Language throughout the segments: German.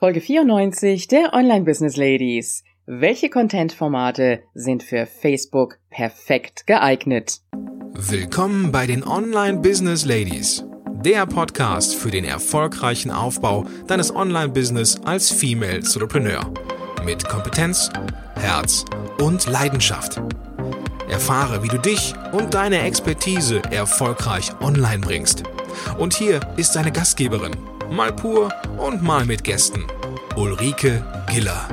Folge 94 der Online Business Ladies. Welche Content-Formate sind für Facebook perfekt geeignet? Willkommen bei den Online Business Ladies, der Podcast für den erfolgreichen Aufbau deines Online-Business als Female Entrepreneur. Mit Kompetenz, Herz und Leidenschaft. Erfahre, wie du dich und deine Expertise erfolgreich online bringst. Und hier ist deine Gastgeberin, mal pur und mal mit Gästen. Ulrike Giller.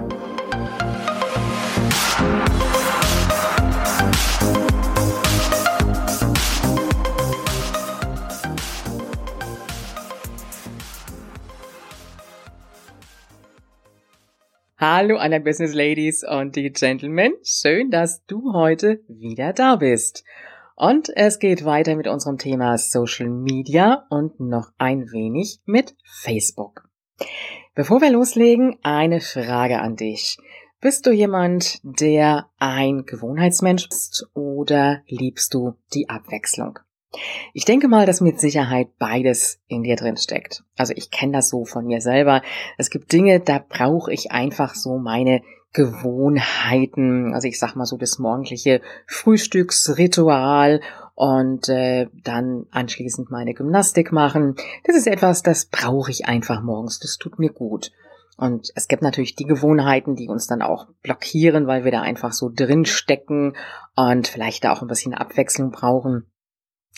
Hallo der Business Ladies und die Gentlemen. Schön, dass du heute wieder da bist. Und es geht weiter mit unserem Thema Social Media und noch ein wenig mit Facebook. Bevor wir loslegen, eine Frage an dich. Bist du jemand, der ein Gewohnheitsmensch ist oder liebst du die Abwechslung? Ich denke mal, dass mit Sicherheit beides in dir drin steckt. Also ich kenne das so von mir selber. Es gibt Dinge, da brauche ich einfach so meine Gewohnheiten, also ich sag mal so das morgendliche Frühstücksritual und äh, dann anschließend meine Gymnastik machen. Das ist etwas, das brauche ich einfach morgens. Das tut mir gut. Und es gibt natürlich die Gewohnheiten, die uns dann auch blockieren, weil wir da einfach so drin stecken und vielleicht da auch ein bisschen Abwechslung brauchen.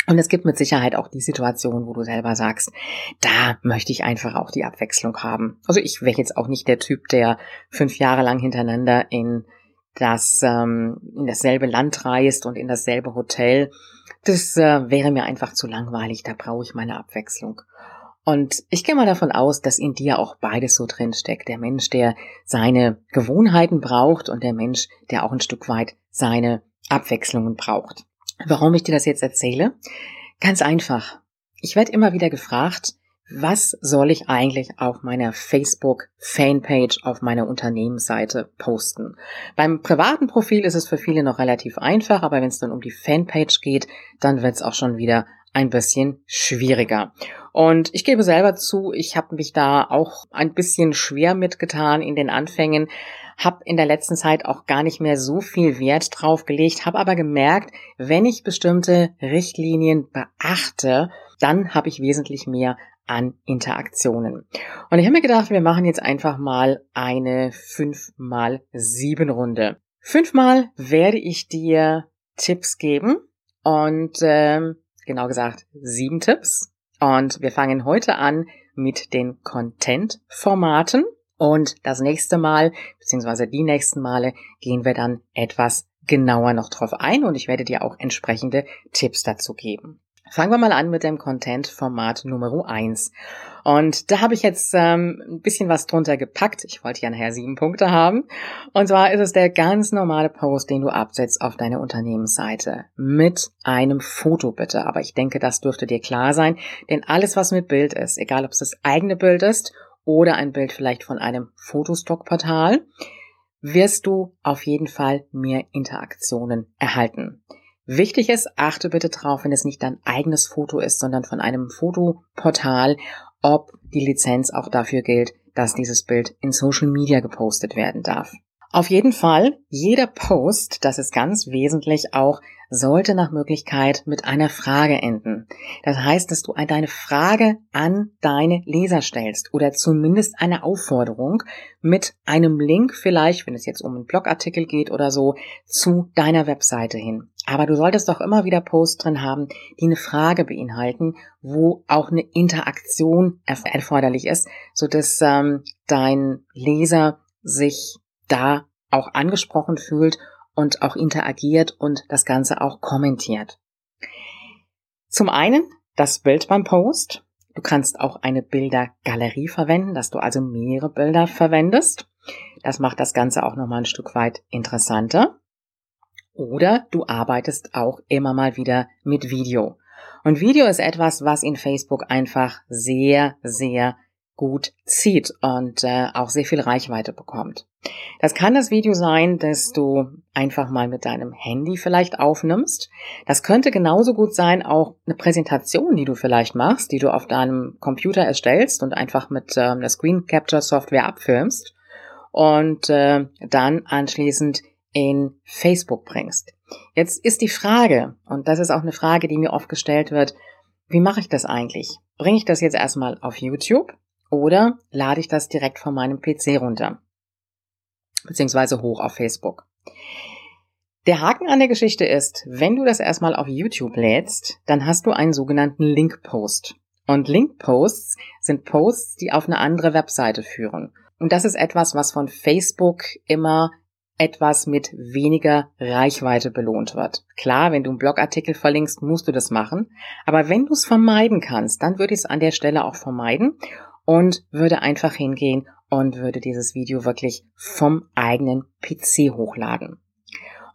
Und es gibt mit Sicherheit auch die Situation, wo du selber sagst, da möchte ich einfach auch die Abwechslung haben. Also ich wäre jetzt auch nicht der Typ, der fünf Jahre lang hintereinander in das ähm, in dasselbe Land reist und in dasselbe Hotel. Das äh, wäre mir einfach zu langweilig. Da brauche ich meine Abwechslung. Und ich gehe mal davon aus, dass in dir auch beides so drin steckt. Der Mensch, der seine Gewohnheiten braucht und der Mensch, der auch ein Stück weit seine Abwechslungen braucht. Warum ich dir das jetzt erzähle? Ganz einfach. Ich werde immer wieder gefragt, was soll ich eigentlich auf meiner Facebook Fanpage auf meiner Unternehmensseite posten? Beim privaten Profil ist es für viele noch relativ einfach, aber wenn es dann um die Fanpage geht, dann wird es auch schon wieder ein bisschen schwieriger. Und ich gebe selber zu, ich habe mich da auch ein bisschen schwer mitgetan in den Anfängen, habe in der letzten Zeit auch gar nicht mehr so viel Wert drauf gelegt, habe aber gemerkt, wenn ich bestimmte Richtlinien beachte, dann habe ich wesentlich mehr an Interaktionen. Und ich habe mir gedacht, wir machen jetzt einfach mal eine 5 mal 7 Runde. Fünfmal werde ich dir Tipps geben und ähm, genau gesagt sieben Tipps. Und wir fangen heute an mit den Content-Formaten. Und das nächste Mal, beziehungsweise die nächsten Male, gehen wir dann etwas genauer noch drauf ein und ich werde dir auch entsprechende Tipps dazu geben. Fangen wir mal an mit dem Content-Format Nummer 1. Und da habe ich jetzt ähm, ein bisschen was drunter gepackt. Ich wollte ja nachher sieben Punkte haben. Und zwar ist es der ganz normale Post, den du absetzt auf deine Unternehmensseite. Mit einem Foto bitte. Aber ich denke, das dürfte dir klar sein. Denn alles, was mit Bild ist, egal ob es das eigene Bild ist oder ein Bild vielleicht von einem Fotostockportal, wirst du auf jeden Fall mehr Interaktionen erhalten. Wichtig ist, achte bitte drauf, wenn es nicht dein eigenes Foto ist, sondern von einem Fotoportal, ob die Lizenz auch dafür gilt, dass dieses Bild in Social Media gepostet werden darf. Auf jeden Fall, jeder Post, das ist ganz wesentlich auch, sollte nach Möglichkeit mit einer Frage enden. Das heißt, dass du deine Frage an deine Leser stellst oder zumindest eine Aufforderung mit einem Link vielleicht, wenn es jetzt um einen Blogartikel geht oder so, zu deiner Webseite hin. Aber du solltest doch immer wieder Posts drin haben, die eine Frage beinhalten, wo auch eine Interaktion erforderlich ist, so dass ähm, dein Leser sich da auch angesprochen fühlt und auch interagiert und das Ganze auch kommentiert. Zum einen das Bild beim Post. Du kannst auch eine Bildergalerie verwenden, dass du also mehrere Bilder verwendest. Das macht das Ganze auch nochmal ein Stück weit interessanter. Oder du arbeitest auch immer mal wieder mit Video. Und Video ist etwas, was in Facebook einfach sehr, sehr gut zieht und äh, auch sehr viel Reichweite bekommt. Das kann das Video sein, das du einfach mal mit deinem Handy vielleicht aufnimmst. Das könnte genauso gut sein auch eine Präsentation, die du vielleicht machst, die du auf deinem Computer erstellst und einfach mit äh, einer Screen Capture Software abfilmst und äh, dann anschließend in Facebook bringst. Jetzt ist die Frage, und das ist auch eine Frage, die mir oft gestellt wird, wie mache ich das eigentlich? Bringe ich das jetzt erstmal auf YouTube oder lade ich das direkt von meinem PC runter? Beziehungsweise hoch auf Facebook. Der Haken an der Geschichte ist, wenn du das erstmal auf YouTube lädst, dann hast du einen sogenannten Link-Post. Und Link-Posts sind Posts, die auf eine andere Webseite führen. Und das ist etwas, was von Facebook immer etwas mit weniger Reichweite belohnt wird. Klar, wenn du einen Blogartikel verlinkst, musst du das machen. Aber wenn du es vermeiden kannst, dann würde ich es an der Stelle auch vermeiden und würde einfach hingehen und würde dieses Video wirklich vom eigenen PC hochladen.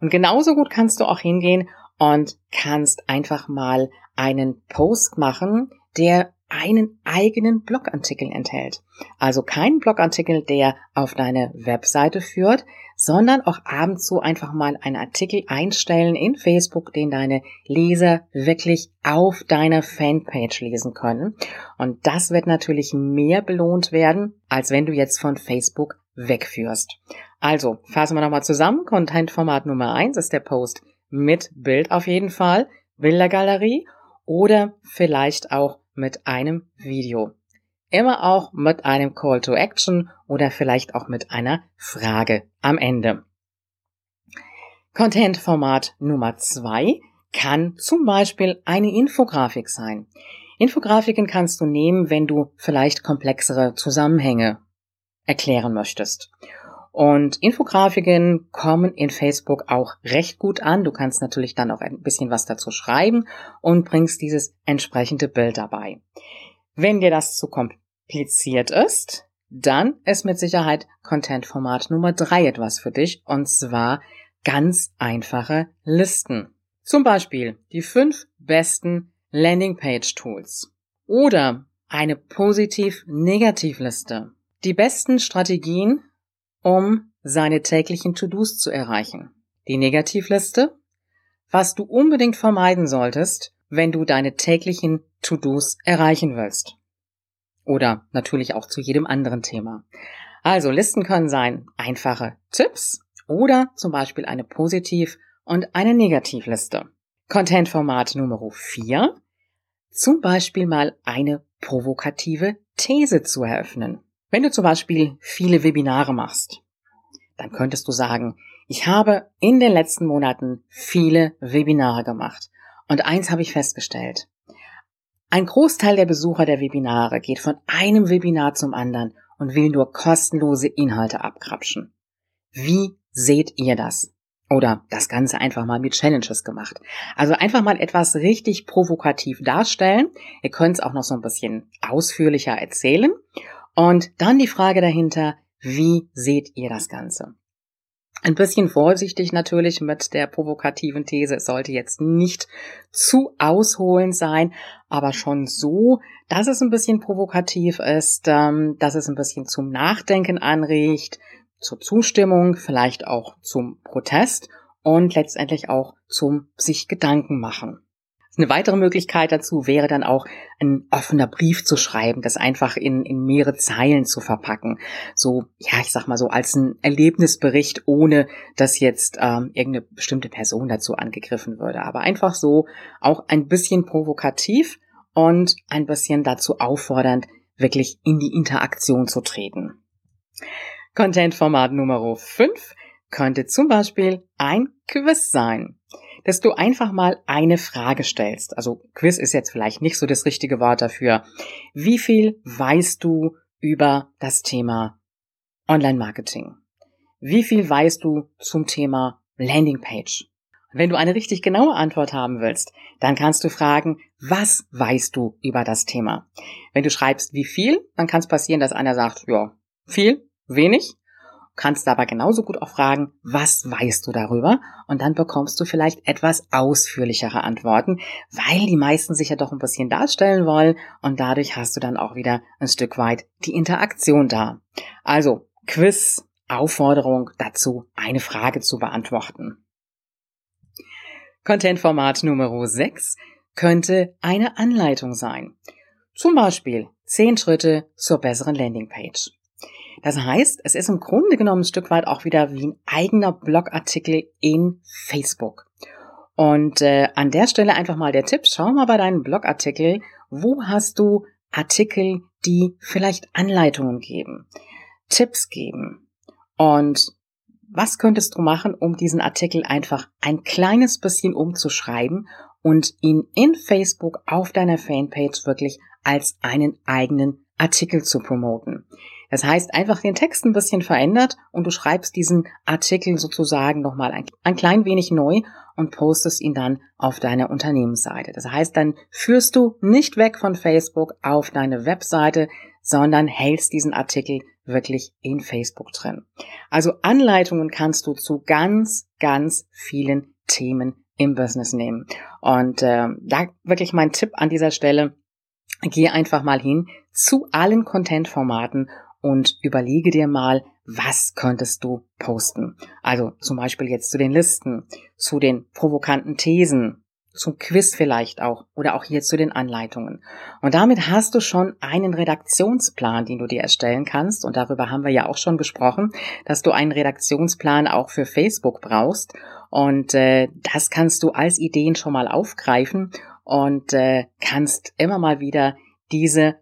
Und genauso gut kannst du auch hingehen und kannst einfach mal einen Post machen, der einen eigenen Blogartikel enthält. Also kein Blogartikel, der auf deine Webseite führt, sondern auch abends so einfach mal einen Artikel einstellen in Facebook, den deine Leser wirklich auf deiner Fanpage lesen können. Und das wird natürlich mehr belohnt werden, als wenn du jetzt von Facebook wegführst. Also, fassen wir nochmal zusammen. Content-Format Nummer eins ist der Post mit Bild auf jeden Fall, Bildergalerie oder vielleicht auch mit einem Video. Immer auch mit einem Call to Action oder vielleicht auch mit einer Frage am Ende. Content-Format Nummer zwei kann zum Beispiel eine Infografik sein. Infografiken kannst du nehmen, wenn du vielleicht komplexere Zusammenhänge erklären möchtest. Und Infografiken kommen in Facebook auch recht gut an. Du kannst natürlich dann auch ein bisschen was dazu schreiben und bringst dieses entsprechende Bild dabei. Wenn dir das zu kompliziert ist, dann ist mit Sicherheit Content-Format Nummer drei etwas für dich und zwar ganz einfache Listen. Zum Beispiel die fünf besten Landingpage-Tools oder eine Positiv-Negativ-Liste. Die besten Strategien um seine täglichen To-Dos zu erreichen. Die Negativliste, was du unbedingt vermeiden solltest, wenn du deine täglichen To-Dos erreichen willst. Oder natürlich auch zu jedem anderen Thema. Also Listen können sein einfache Tipps oder zum Beispiel eine Positiv- und eine Negativliste. Content-Format Nummer 4. Zum Beispiel mal eine provokative These zu eröffnen. Wenn du zum Beispiel viele Webinare machst, dann könntest du sagen, ich habe in den letzten Monaten viele Webinare gemacht. Und eins habe ich festgestellt. Ein Großteil der Besucher der Webinare geht von einem Webinar zum anderen und will nur kostenlose Inhalte abkrapschen. Wie seht ihr das? Oder das Ganze einfach mal mit Challenges gemacht. Also einfach mal etwas richtig provokativ darstellen. Ihr könnt es auch noch so ein bisschen ausführlicher erzählen. Und dann die Frage dahinter, wie seht ihr das Ganze? Ein bisschen vorsichtig natürlich mit der provokativen These. Es sollte jetzt nicht zu ausholend sein, aber schon so, dass es ein bisschen provokativ ist, ähm, dass es ein bisschen zum Nachdenken anregt, zur Zustimmung, vielleicht auch zum Protest und letztendlich auch zum sich Gedanken machen. Eine weitere Möglichkeit dazu wäre dann auch ein offener Brief zu schreiben, das einfach in, in mehrere Zeilen zu verpacken. So, ja, ich sag mal so als ein Erlebnisbericht, ohne dass jetzt ähm, irgendeine bestimmte Person dazu angegriffen würde. Aber einfach so auch ein bisschen provokativ und ein bisschen dazu auffordernd, wirklich in die Interaktion zu treten. Content-Format Nummer 5 könnte zum Beispiel ein Quiz sein dass du einfach mal eine Frage stellst. Also Quiz ist jetzt vielleicht nicht so das richtige Wort dafür. Wie viel weißt du über das Thema Online-Marketing? Wie viel weißt du zum Thema Landingpage? Wenn du eine richtig genaue Antwort haben willst, dann kannst du fragen, was weißt du über das Thema? Wenn du schreibst, wie viel, dann kann es passieren, dass einer sagt, ja, viel, wenig. Kannst aber genauso gut auch fragen, was weißt du darüber? Und dann bekommst du vielleicht etwas ausführlichere Antworten, weil die meisten sich ja doch ein bisschen darstellen wollen und dadurch hast du dann auch wieder ein Stück weit die Interaktion da. Also Quiz, Aufforderung dazu, eine Frage zu beantworten. Content-Format Nummer 6 könnte eine Anleitung sein. Zum Beispiel 10 Schritte zur besseren Landingpage. Das heißt, es ist im Grunde genommen ein Stück weit auch wieder wie ein eigener Blogartikel in Facebook. Und äh, an der Stelle einfach mal der Tipp, schau mal bei deinem Blogartikel, wo hast du Artikel, die vielleicht Anleitungen geben, Tipps geben. Und was könntest du machen, um diesen Artikel einfach ein kleines bisschen umzuschreiben und ihn in Facebook auf deiner Fanpage wirklich als einen eigenen Artikel zu promoten. Das heißt, einfach den Text ein bisschen verändert und du schreibst diesen Artikel sozusagen nochmal ein, ein klein wenig neu und postest ihn dann auf deiner Unternehmensseite. Das heißt, dann führst du nicht weg von Facebook auf deine Webseite, sondern hältst diesen Artikel wirklich in Facebook drin. Also Anleitungen kannst du zu ganz, ganz vielen Themen im Business nehmen. Und äh, da wirklich mein Tipp an dieser Stelle, geh einfach mal hin zu allen Content-Formaten und überlege dir mal, was könntest du posten. Also zum Beispiel jetzt zu den Listen, zu den provokanten Thesen, zum Quiz vielleicht auch oder auch hier zu den Anleitungen. Und damit hast du schon einen Redaktionsplan, den du dir erstellen kannst. Und darüber haben wir ja auch schon gesprochen, dass du einen Redaktionsplan auch für Facebook brauchst. Und äh, das kannst du als Ideen schon mal aufgreifen und äh, kannst immer mal wieder diese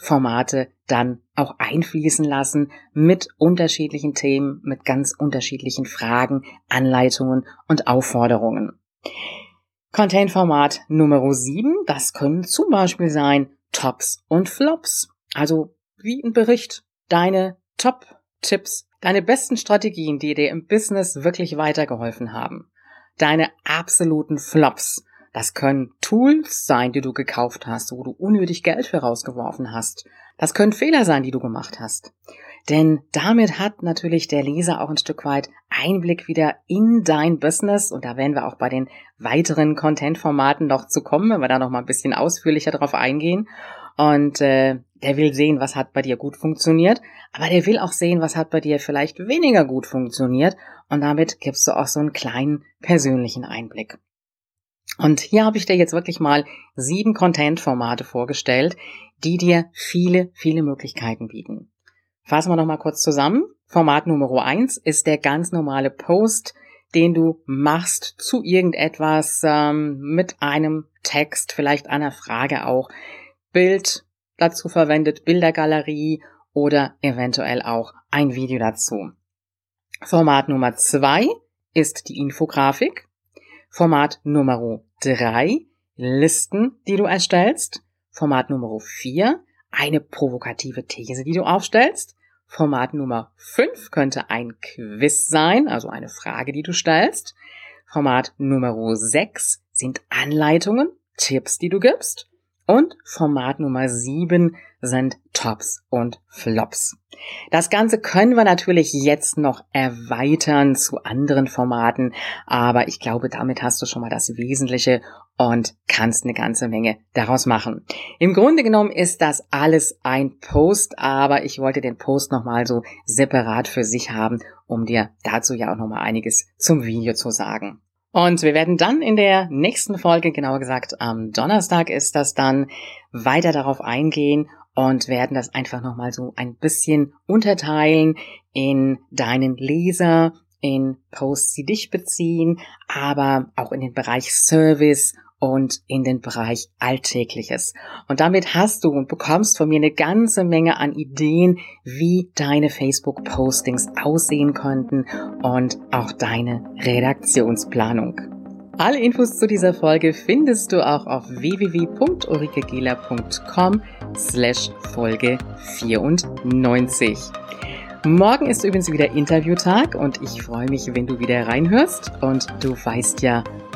Content-Formate dann auch einfließen lassen mit unterschiedlichen Themen, mit ganz unterschiedlichen Fragen, Anleitungen und Aufforderungen. Content-Format Nummer 7, das können zum Beispiel sein Tops und Flops. Also wie ein Bericht, deine Top-Tipps, deine besten Strategien, die dir im Business wirklich weitergeholfen haben. Deine absoluten Flops. Das können Tools sein, die du gekauft hast, wo du unnötig Geld für rausgeworfen hast. Das können Fehler sein, die du gemacht hast. Denn damit hat natürlich der Leser auch ein Stück weit Einblick wieder in dein Business. Und da werden wir auch bei den weiteren Content-Formaten noch zu kommen, wenn wir da noch mal ein bisschen ausführlicher drauf eingehen. Und äh, der will sehen, was hat bei dir gut funktioniert, aber der will auch sehen, was hat bei dir vielleicht weniger gut funktioniert. Und damit gibst du auch so einen kleinen persönlichen Einblick. Und hier habe ich dir jetzt wirklich mal sieben Content-Formate vorgestellt, die dir viele, viele Möglichkeiten bieten. Fassen wir nochmal kurz zusammen. Format Nummer eins ist der ganz normale Post, den du machst zu irgendetwas ähm, mit einem Text, vielleicht einer Frage auch. Bild dazu verwendet, Bildergalerie oder eventuell auch ein Video dazu. Format Nummer zwei ist die Infografik. Format Nummer drei Listen, die du erstellst. Format Nummer 4, eine provokative These, die du aufstellst. Format Nummer 5 könnte ein Quiz sein, also eine Frage, die du stellst. Format Nummer 6 sind Anleitungen, Tipps, die du gibst. Und Format Nummer 7 sind Tops und Flops. Das Ganze können wir natürlich jetzt noch erweitern zu anderen Formaten, aber ich glaube, damit hast du schon mal das Wesentliche und kannst eine ganze Menge daraus machen. Im Grunde genommen ist das alles ein Post, aber ich wollte den Post nochmal so separat für sich haben, um dir dazu ja auch nochmal einiges zum Video zu sagen. Und wir werden dann in der nächsten Folge, genauer gesagt am Donnerstag ist das dann, weiter darauf eingehen und werden das einfach nochmal so ein bisschen unterteilen in deinen Leser, in Posts, die dich beziehen, aber auch in den Bereich Service und in den Bereich Alltägliches. Und damit hast du und bekommst von mir eine ganze Menge an Ideen, wie deine Facebook-Postings aussehen könnten und auch deine Redaktionsplanung. Alle Infos zu dieser Folge findest du auch auf www.ulrikegela.com slash Folge 94. Morgen ist übrigens wieder Interviewtag und ich freue mich, wenn du wieder reinhörst und du weißt ja,